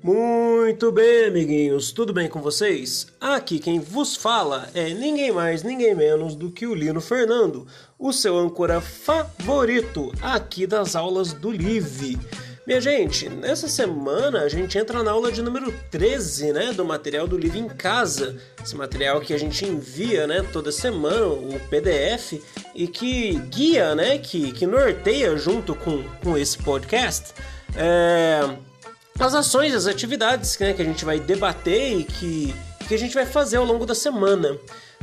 Muito bem, amiguinhos, tudo bem com vocês? Aqui quem vos fala é ninguém mais, ninguém menos do que o Lino Fernando, o seu âncora favorito aqui das aulas do Live. Minha gente, nessa semana a gente entra na aula de número 13, né, do material do Live em Casa. Esse material que a gente envia, né, toda semana, o PDF, e que guia, né, que, que norteia junto com, com esse podcast. É as ações, as atividades né, que a gente vai debater e que, que a gente vai fazer ao longo da semana.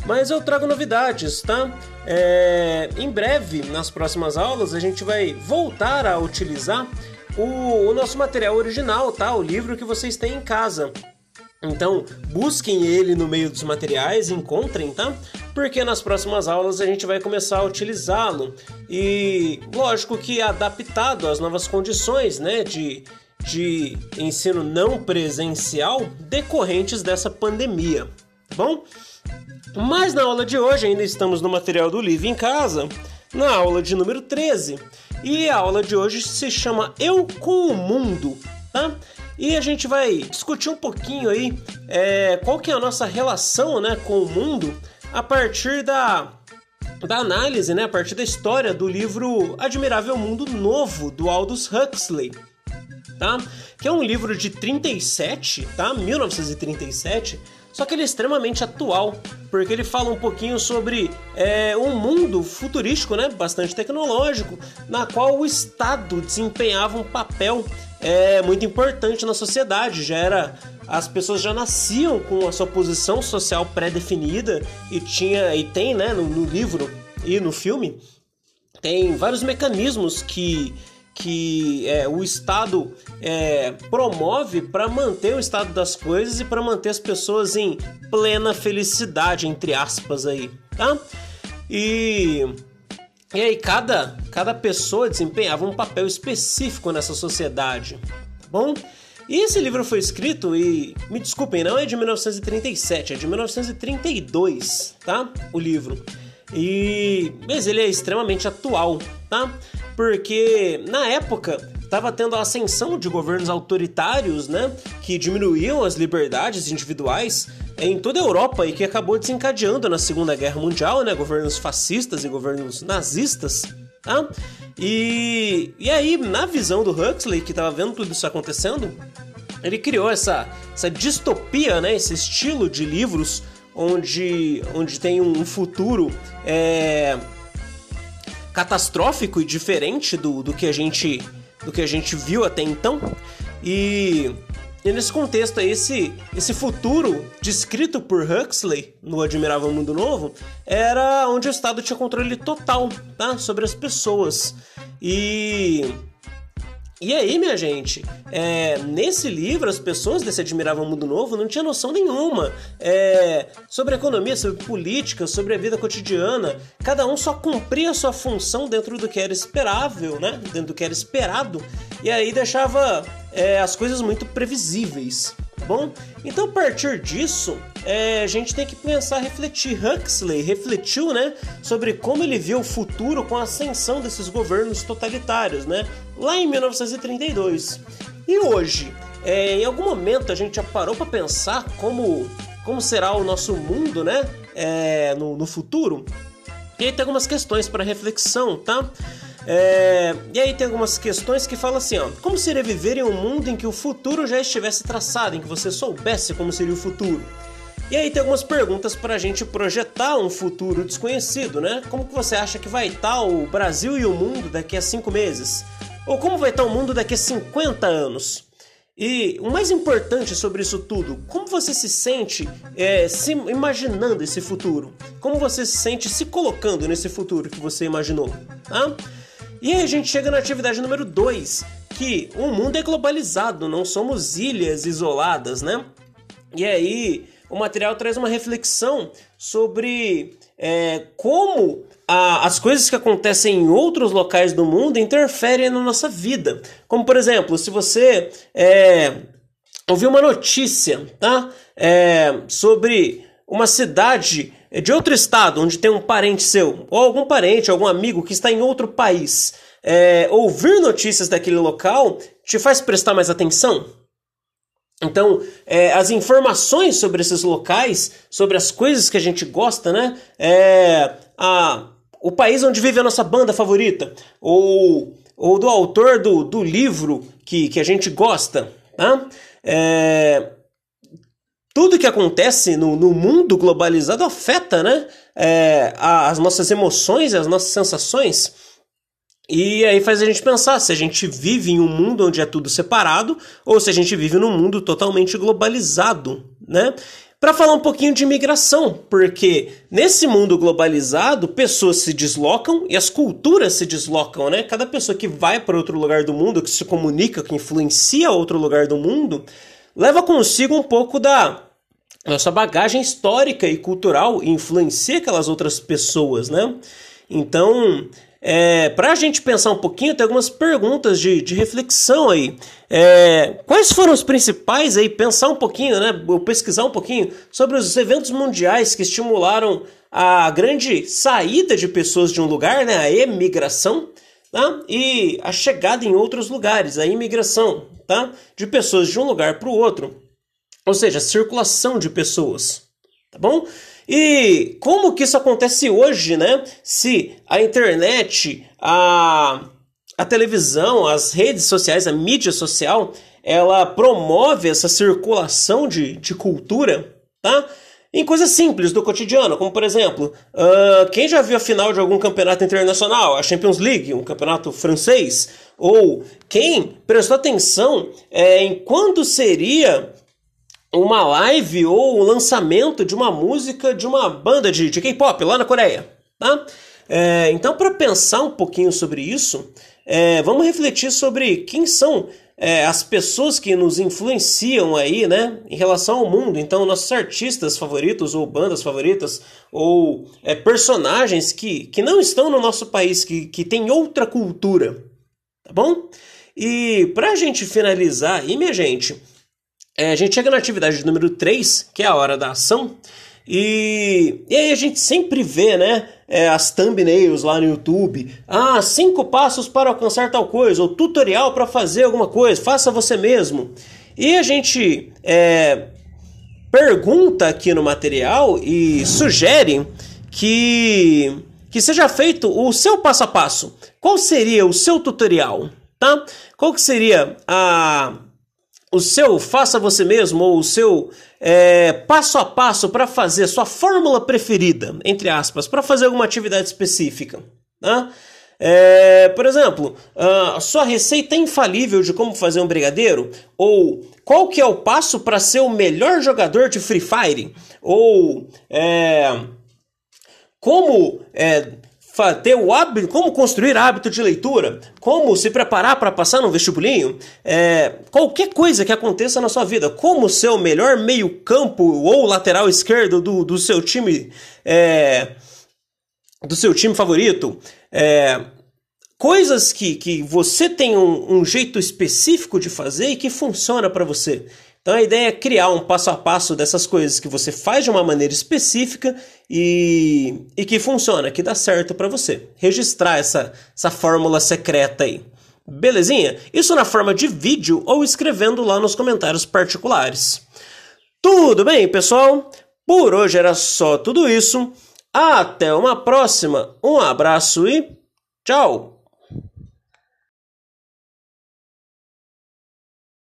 Mas eu trago novidades, tá? É, em breve, nas próximas aulas, a gente vai voltar a utilizar o, o nosso material original, tá? O livro que vocês têm em casa. Então, busquem ele no meio dos materiais, encontrem, tá? Porque nas próximas aulas a gente vai começar a utilizá-lo. E lógico que adaptado às novas condições, né, de de ensino não presencial decorrentes dessa pandemia, tá bom? Mas na aula de hoje ainda estamos no material do livro em casa, na aula de número 13. E a aula de hoje se chama Eu com o Mundo, tá? E a gente vai discutir um pouquinho aí é, qual que é a nossa relação né, com o mundo a partir da, da análise, né, a partir da história do livro Admirável Mundo Novo, do Aldous Huxley tá? Que é um livro de 37, tá? 1937. Só que ele é extremamente atual, porque ele fala um pouquinho sobre é, um mundo futurístico, né, bastante tecnológico, na qual o Estado desempenhava um papel é, muito importante na sociedade. Já era as pessoas já nasciam com a sua posição social pré-definida e tinha e tem, né, no, no livro e no filme tem vários mecanismos que que é, o Estado é, promove para manter o estado das coisas e para manter as pessoas em plena felicidade, entre aspas, aí, tá? E, e aí cada, cada pessoa desempenhava um papel específico nessa sociedade, tá bom? E esse livro foi escrito, e me desculpem, não é de 1937, é de 1932, tá? O livro. E mas ele é extremamente atual, tá? Porque na época estava tendo a ascensão de governos autoritários, né, que diminuíam as liberdades individuais em toda a Europa e que acabou desencadeando na Segunda Guerra Mundial, né, governos fascistas e governos nazistas, tá? E, e aí, na visão do Huxley, que estava vendo tudo isso acontecendo, ele criou essa, essa distopia, né, esse estilo de livros onde, onde tem um futuro é, catastrófico e diferente do, do que a gente do que a gente viu até então. E, e nesse contexto, esse, esse futuro descrito por Huxley no Admirável Mundo Novo era onde o Estado tinha controle total tá? sobre as pessoas. E e aí, minha gente, é, nesse livro, as pessoas desse Admirável Mundo Novo não tinham noção nenhuma é, sobre economia, sobre política, sobre a vida cotidiana. Cada um só cumpria sua função dentro do que era esperável, né? Dentro do que era esperado. E aí deixava é, as coisas muito previsíveis bom? Então, a partir disso, é, a gente tem que pensar, refletir. Huxley refletiu, né, sobre como ele viu o futuro com a ascensão desses governos totalitários, né, lá em 1932. E hoje, é, em algum momento a gente já parou para pensar como, como será o nosso mundo, né, é, no, no futuro? E aí tem algumas questões para reflexão, tá? É, e aí tem algumas questões que falam assim, ó, como seria viver em um mundo em que o futuro já estivesse traçado, em que você soubesse como seria o futuro? E aí tem algumas perguntas para a gente projetar um futuro desconhecido, né? Como que você acha que vai estar o Brasil e o mundo daqui a cinco meses? Ou como vai estar o mundo daqui a 50 anos? E o mais importante sobre isso tudo, como você se sente é, se imaginando esse futuro? Como você se sente se colocando nesse futuro que você imaginou? Tá? E aí a gente chega na atividade número 2, que o mundo é globalizado, não somos ilhas isoladas, né? E aí o material traz uma reflexão sobre é, como a, as coisas que acontecem em outros locais do mundo interferem na nossa vida. Como, por exemplo, se você é, ouvir uma notícia tá? É, sobre uma cidade de outro estado, onde tem um parente seu, ou algum parente, algum amigo que está em outro país, é, ouvir notícias daquele local te faz prestar mais atenção? Então, é, as informações sobre esses locais, sobre as coisas que a gente gosta, né? É, a, o país onde vive a nossa banda favorita, ou, ou do autor do, do livro que, que a gente gosta, tá? É, tudo que acontece no, no mundo globalizado afeta né, é, as nossas emoções, as nossas sensações. E aí faz a gente pensar se a gente vive em um mundo onde é tudo separado ou se a gente vive num mundo totalmente globalizado, né? Para falar um pouquinho de imigração, porque nesse mundo globalizado, pessoas se deslocam e as culturas se deslocam, né? Cada pessoa que vai para outro lugar do mundo, que se comunica, que influencia outro lugar do mundo, leva consigo um pouco da nossa bagagem histórica e cultural influencia aquelas outras pessoas, né? Então, é, para a gente pensar um pouquinho, tem algumas perguntas de, de reflexão aí. É, quais foram os principais aí? Pensar um pouquinho, né? Pesquisar um pouquinho sobre os eventos mundiais que estimularam a grande saída de pessoas de um lugar, né? A emigração. Tá? E a chegada em outros lugares, a imigração, tá? De pessoas de um lugar para o outro. Ou seja, circulação de pessoas. Tá bom? E como que isso acontece hoje, né? Se a internet, a, a televisão, as redes sociais, a mídia social, ela promove essa circulação de, de cultura, tá? Em coisas simples do cotidiano, como por exemplo, uh, quem já viu a final de algum campeonato internacional, a Champions League, um campeonato francês, ou quem prestou atenção é, em quando seria uma live ou o lançamento de uma música de uma banda de, de K-pop lá na Coreia. Tá? É, então, para pensar um pouquinho sobre isso, é, vamos refletir sobre quem são é, as pessoas que nos influenciam aí, né, em relação ao mundo. Então, nossos artistas favoritos ou bandas favoritas ou é, personagens que, que não estão no nosso país, que, que têm outra cultura, tá bom? E para a gente finalizar aí, minha gente, é, a gente chega na atividade número 3, que é a hora da ação, e, e aí a gente sempre vê, né, é, as thumbnails lá no YouTube. Ah, cinco passos para alcançar tal coisa, ou tutorial para fazer alguma coisa, faça você mesmo. E a gente é, pergunta aqui no material e sugere que, que seja feito o seu passo a passo. Qual seria o seu tutorial? Tá? Qual que seria a o seu faça você mesmo ou o seu é, passo a passo para fazer sua fórmula preferida, entre aspas, para fazer alguma atividade específica. Né? É, por exemplo, a sua receita infalível de como fazer um brigadeiro? Ou qual que é o passo para ser o melhor jogador de Free Fire? Ou é, como é, ter o hábito, como construir hábito de leitura, como se preparar para passar no vestibulinho, é, qualquer coisa que aconteça na sua vida, como ser o melhor meio-campo ou lateral esquerdo do, do seu time, é, do seu time favorito, é, coisas que, que você tem um, um jeito específico de fazer e que funciona para você. Então a ideia é criar um passo a passo dessas coisas que você faz de uma maneira específica e, e que funciona, que dá certo para você. Registrar essa, essa fórmula secreta aí. Belezinha? Isso na forma de vídeo ou escrevendo lá nos comentários particulares. Tudo bem, pessoal? Por hoje era só tudo isso. Até uma próxima. Um abraço e tchau!